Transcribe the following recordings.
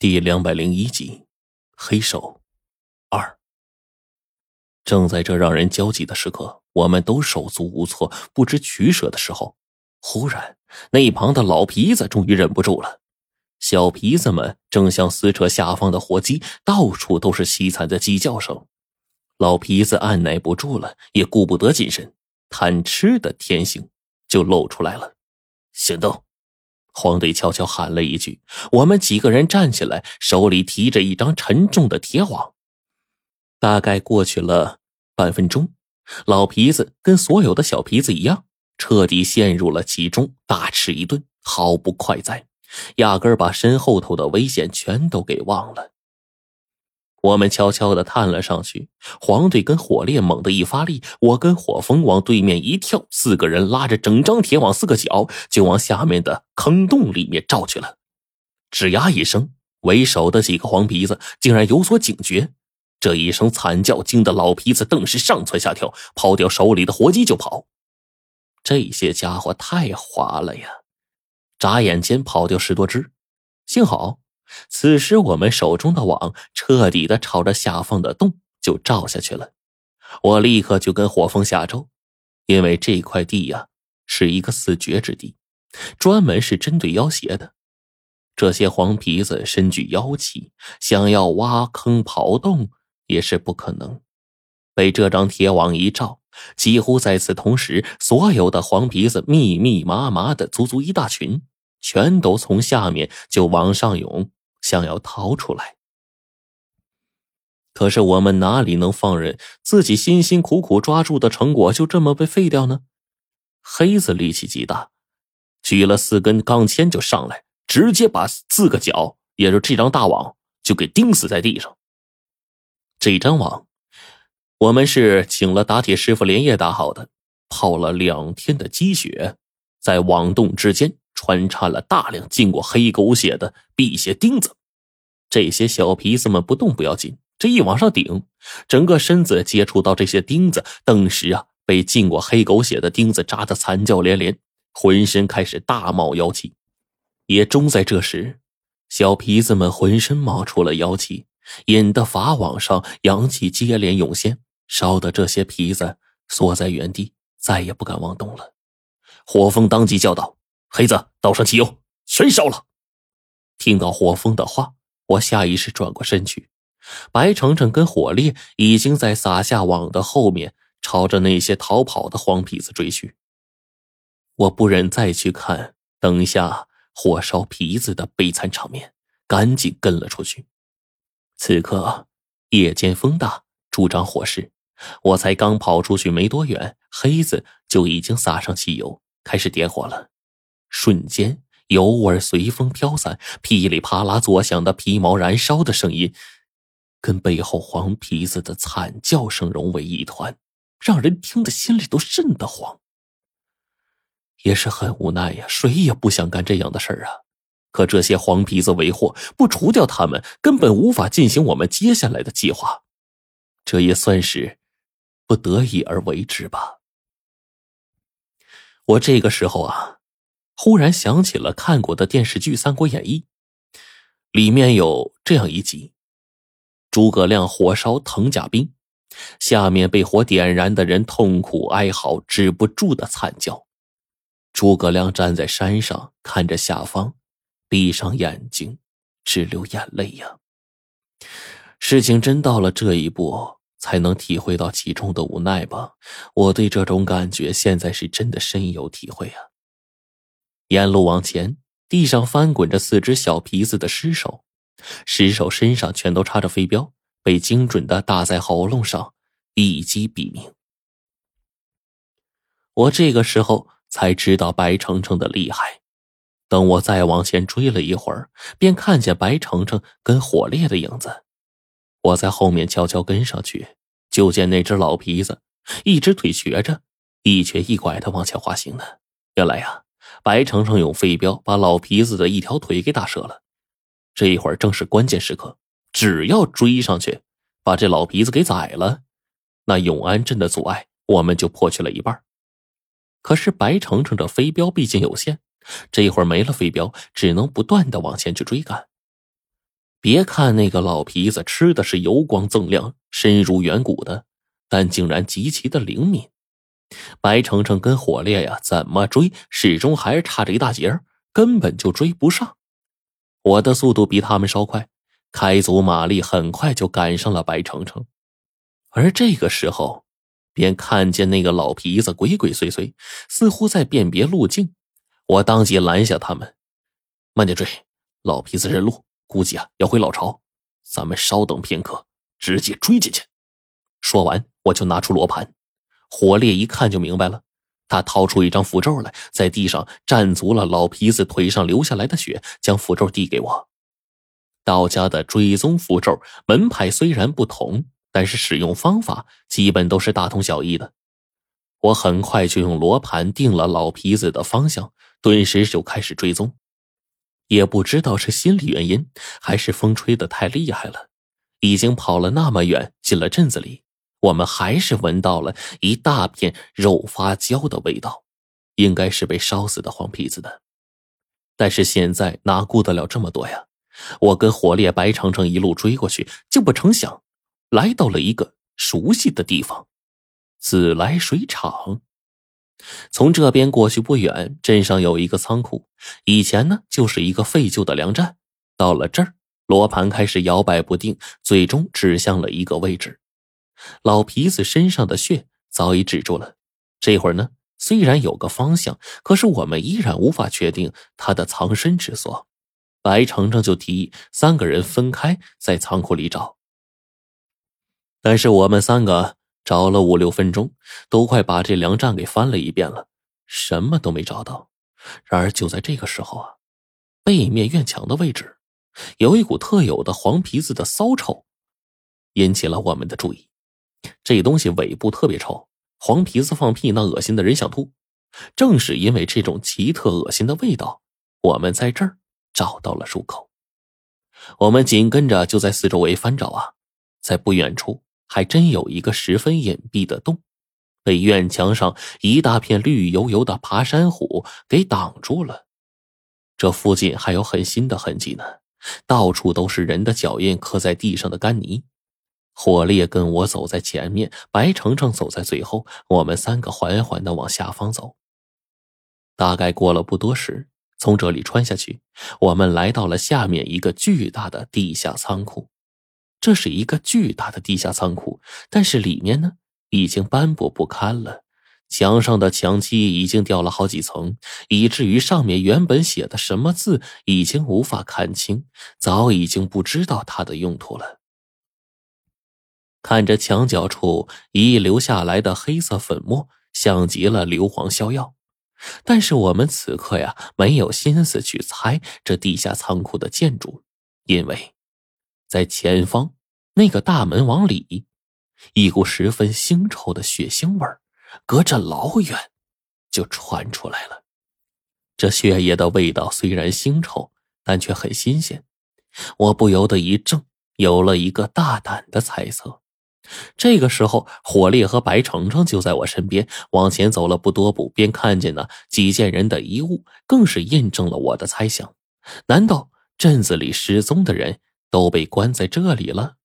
第两百零一集，黑手二。正在这让人焦急的时刻，我们都手足无措、不知取舍的时候，忽然那一旁的老皮子终于忍不住了。小皮子们正想撕扯下方的火鸡，到处都是凄惨的鸡叫声。老皮子按耐不住了，也顾不得谨慎，贪吃的天性就露出来了。行动！黄队悄悄喊了一句：“我们几个人站起来，手里提着一张沉重的铁网。”大概过去了半分钟，老皮子跟所有的小皮子一样，彻底陷入了其中，大吃一顿，毫不快哉，压根儿把身后头的危险全都给忘了。我们悄悄的探了上去，黄队跟火烈猛地一发力，我跟火风往对面一跳，四个人拉着整张铁网四个角就往下面的坑洞里面照去了。吱呀一声，为首的几个黄皮子竟然有所警觉，这一声惨叫惊得老皮子顿时上蹿下跳，抛掉手里的活鸡就跑。这些家伙太滑了呀，眨眼间跑掉十多只，幸好。此时，我们手中的网彻底的朝着下方的洞就照下去了。我立刻就跟火风下咒，因为这块地呀是一个死绝之地，专门是针对妖邪的。这些黄皮子身具妖气，想要挖坑刨洞也是不可能。被这张铁网一照，几乎在此同时，所有的黄皮子密密麻麻的，足足一大群，全都从下面就往上涌。想要逃出来，可是我们哪里能放任自己辛辛苦苦抓住的成果就这么被废掉呢？黑子力气极大，举了四根钢钎就上来，直接把四个角，也就这张大网，就给钉死在地上。这张网，我们是请了打铁师傅连夜打好的，泡了两天的积雪，在网洞之间穿插了大量浸过黑狗血的辟邪钉子。这些小皮子们不动不要紧，这一往上顶，整个身子接触到这些钉子，顿时啊，被浸过黑狗血的钉子扎得惨叫连连，浑身开始大冒妖气。也终在这时，小皮子们浑身冒出了妖气，引得法网上阳气接连涌现，烧得这些皮子缩在原地，再也不敢妄动了。火风当即叫道：“黑子，倒上汽油，全烧了！”听到火风的话。我下意识转过身去，白程程跟火烈已经在撒下网的后面，朝着那些逃跑的黄皮子追去。我不忍再去看等一下火烧皮子的悲惨场面，赶紧跟了出去。此刻夜间风大，助长火势，我才刚跑出去没多远，黑子就已经撒上汽油，开始点火了，瞬间。油味随风飘散，噼里啪啦作响的皮毛燃烧的声音，跟背后黄皮子的惨叫声融为一团，让人听得心里都瘆得慌。也是很无奈呀，谁也不想干这样的事儿啊。可这些黄皮子为祸，不除掉他们，根本无法进行我们接下来的计划。这也算是不得已而为之吧。我这个时候啊。忽然想起了看过的电视剧《三国演义》，里面有这样一集：诸葛亮火烧藤甲兵，下面被火点燃的人痛苦哀嚎，止不住的惨叫。诸葛亮站在山上看着下方，闭上眼睛，直流眼泪呀。事情真到了这一步，才能体会到其中的无奈吧？我对这种感觉现在是真的深有体会啊。沿路往前，地上翻滚着四只小皮子的尸首，尸首身上全都插着飞镖，被精准的打在喉咙上，一击毙命。我这个时候才知道白程程的厉害。等我再往前追了一会儿，便看见白程程跟火烈的影子。我在后面悄悄跟上去，就见那只老皮子，一只腿瘸着，一瘸一拐的往前滑行呢。原来呀。白程程用飞镖把老皮子的一条腿给打折了，这一会儿正是关键时刻，只要追上去把这老皮子给宰了，那永安镇的阻碍我们就破去了一半。可是白程程这飞镖毕竟有限，这一会儿没了飞镖，只能不断的往前去追赶。别看那个老皮子吃的是油光锃亮、深如远骨的，但竟然极其的灵敏。白程程跟火烈呀，怎么追，始终还是差着一大截根本就追不上。我的速度比他们稍快，开足马力，很快就赶上了白程程。而这个时候，便看见那个老皮子鬼鬼祟祟，似乎在辨别路径。我当即拦下他们：“慢点追，老皮子认路，估计啊要回老巢。咱们稍等片刻，直接追进去。”说完，我就拿出罗盘。火烈一看就明白了，他掏出一张符咒来，在地上蘸足了老皮子腿上流下来的血，将符咒递给我。道家的追踪符咒门派虽然不同，但是使用方法基本都是大同小异的。我很快就用罗盘定了老皮子的方向，顿时就开始追踪。也不知道是心理原因，还是风吹得太厉害了，已经跑了那么远，进了镇子里。我们还是闻到了一大片肉发焦的味道，应该是被烧死的黄皮子的。但是现在哪顾得了这么多呀？我跟火烈、白程程一路追过去，就不成想，来到了一个熟悉的地方——自来水厂。从这边过去不远，镇上有一个仓库，以前呢就是一个废旧的粮站。到了这儿，罗盘开始摇摆不定，最终指向了一个位置。老皮子身上的血早已止住了。这会儿呢，虽然有个方向，可是我们依然无法确定他的藏身之所。白程程就提议三个人分开在仓库里找。但是我们三个找了五六分钟，都快把这粮站给翻了一遍了，什么都没找到。然而就在这个时候啊，背面院墙的位置，有一股特有的黄皮子的骚臭，引起了我们的注意。这东西尾部特别臭，黄皮子放屁那恶心的人想吐。正是因为这种奇特恶心的味道，我们在这儿找到了入口。我们紧跟着就在四周围翻找啊，在不远处还真有一个十分隐蔽的洞，被院墙上一大片绿油油的爬山虎给挡住了。这附近还有很新的痕迹呢，到处都是人的脚印刻在地上的干泥。火烈跟我走在前面，白程程走在最后。我们三个缓缓的往下方走。大概过了不多时，从这里穿下去，我们来到了下面一个巨大的地下仓库。这是一个巨大的地下仓库，但是里面呢已经斑驳不堪了，墙上的墙漆已经掉了好几层，以至于上面原本写的什么字已经无法看清，早已经不知道它的用途了。看着墙角处遗留下来的黑色粉末，像极了硫磺硝药。但是我们此刻呀，没有心思去猜这地下仓库的建筑，因为，在前方那个大门往里，一股十分腥臭的血腥味隔着老远就传出来了。这血液的味道虽然腥臭，但却很新鲜。我不由得一怔，有了一个大胆的猜测。这个时候，火烈和白程程就在我身边，往前走了不多步，便看见了几件人的遗物，更是印证了我的猜想。难道镇子里失踪的人都被关在这里了？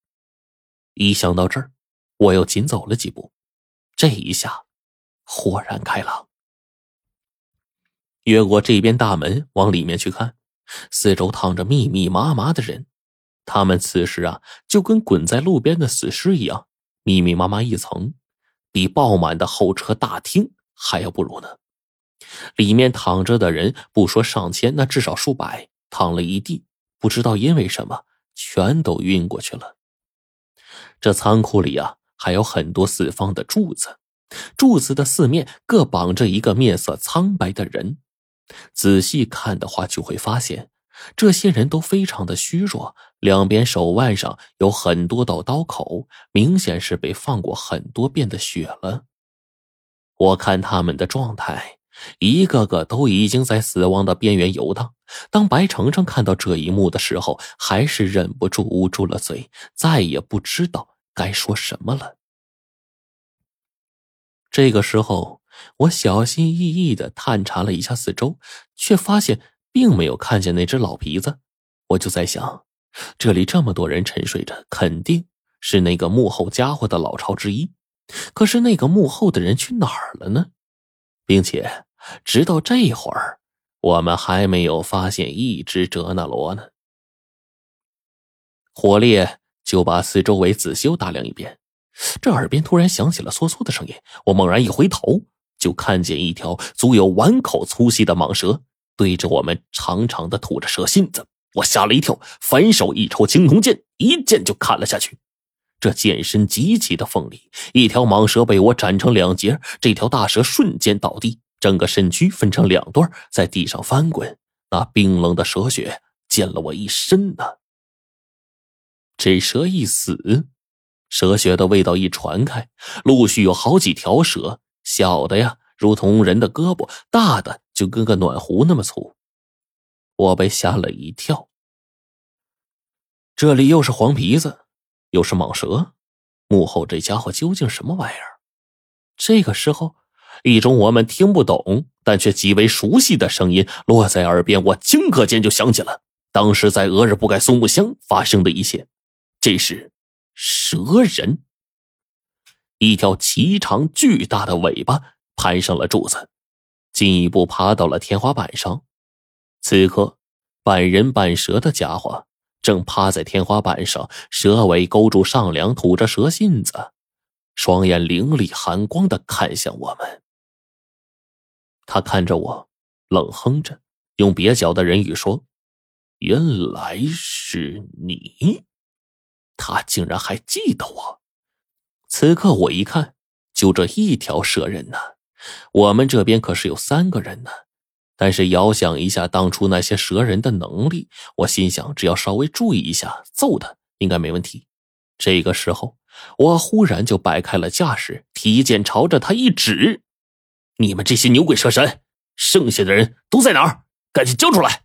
一想到这儿，我又紧走了几步。这一下，豁然开朗。越过这边大门，往里面去看，四周躺着密密麻麻的人，他们此时啊，就跟滚在路边的死尸一样。密密麻麻一层，比爆满的候车大厅还要不如呢。里面躺着的人不说上千，那至少数百，躺了一地，不知道因为什么，全都晕过去了。这仓库里啊，还有很多四方的柱子，柱子的四面各绑着一个面色苍白的人。仔细看的话，就会发现。这些人都非常的虚弱，两边手腕上有很多道刀口，明显是被放过很多遍的血了。我看他们的状态，一个个都已经在死亡的边缘游荡。当白程程看到这一幕的时候，还是忍不住捂住了嘴，再也不知道该说什么了。这个时候，我小心翼翼的探查了一下四周，却发现。并没有看见那只老皮子，我就在想，这里这么多人沉睡着，肯定是那个幕后家伙的老巢之一。可是那个幕后的人去哪儿了呢？并且直到这会儿，我们还没有发现一只哲那罗呢。火烈就把四周围仔细打量一遍，这耳边突然响起了簌簌的声音。我猛然一回头，就看见一条足有碗口粗细的蟒蛇对着我们长长的吐着蛇信子。我吓了一跳，反手一抽青铜剑，一剑就砍了下去。这剑身极其的锋利，一条蟒蛇被我斩成两截，这条大蛇瞬间倒地，整个身躯分成两段，在地上翻滚。那冰冷的蛇血溅了我一身呢。这蛇一死，蛇血的味道一传开，陆续有好几条蛇，小的呀如同人的胳膊，大的就跟个暖壶那么粗。我被吓了一跳。这里又是黄皮子。又是蟒蛇，幕后这家伙究竟什么玩意儿？这个时候，一种我们听不懂但却极为熟悉的声音落在耳边，我顷刻间就想起了当时在俄日不盖松木乡发生的一切。这是蛇人，一条奇长巨大的尾巴攀上了柱子，进一步爬到了天花板上。此刻，半人半蛇的家伙。正趴在天花板上，蛇尾勾住上梁，吐着蛇信子，双眼凌厉寒光的看向我们。他看着我，冷哼着，用蹩脚的人语说：“原来是你。”他竟然还记得我。此刻我一看，就这一条蛇人呢，我们这边可是有三个人呢。但是遥想一下当初那些蛇人的能力，我心想，只要稍微注意一下，揍他应该没问题。这个时候，我忽然就摆开了架势，提剑朝着他一指：“你们这些牛鬼蛇神，剩下的人都在哪儿？赶紧交出来！”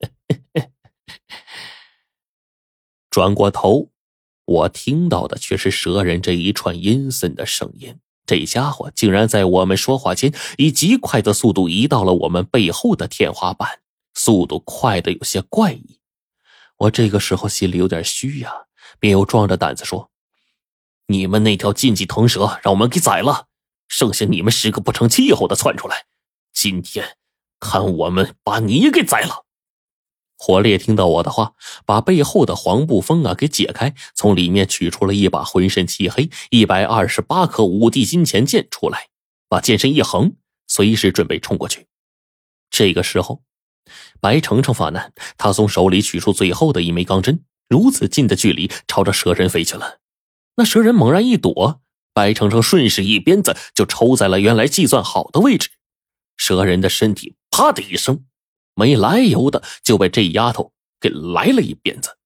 转过头，我听到的却是蛇人这一串阴森的声音。这家伙竟然在我们说话间，以极快的速度移到了我们背后的天花板，速度快的有些怪异。我这个时候心里有点虚呀，便又壮着胆子说：“你们那条禁忌藤蛇让我们给宰了，剩下你们十个不成气候的窜出来，今天看我们把你给宰了。”火烈听到我的话，把背后的黄布封啊给解开，从里面取出了一把浑身漆黑、一百二十八颗五帝金钱剑出来，把剑身一横，随时准备冲过去。这个时候，白程程发难，他从手里取出最后的一枚钢针，如此近的距离朝着蛇人飞去了。那蛇人猛然一躲，白程程顺势一鞭子就抽在了原来计算好的位置，蛇人的身体啪的一声。没来由的就被这丫头给来了一鞭子。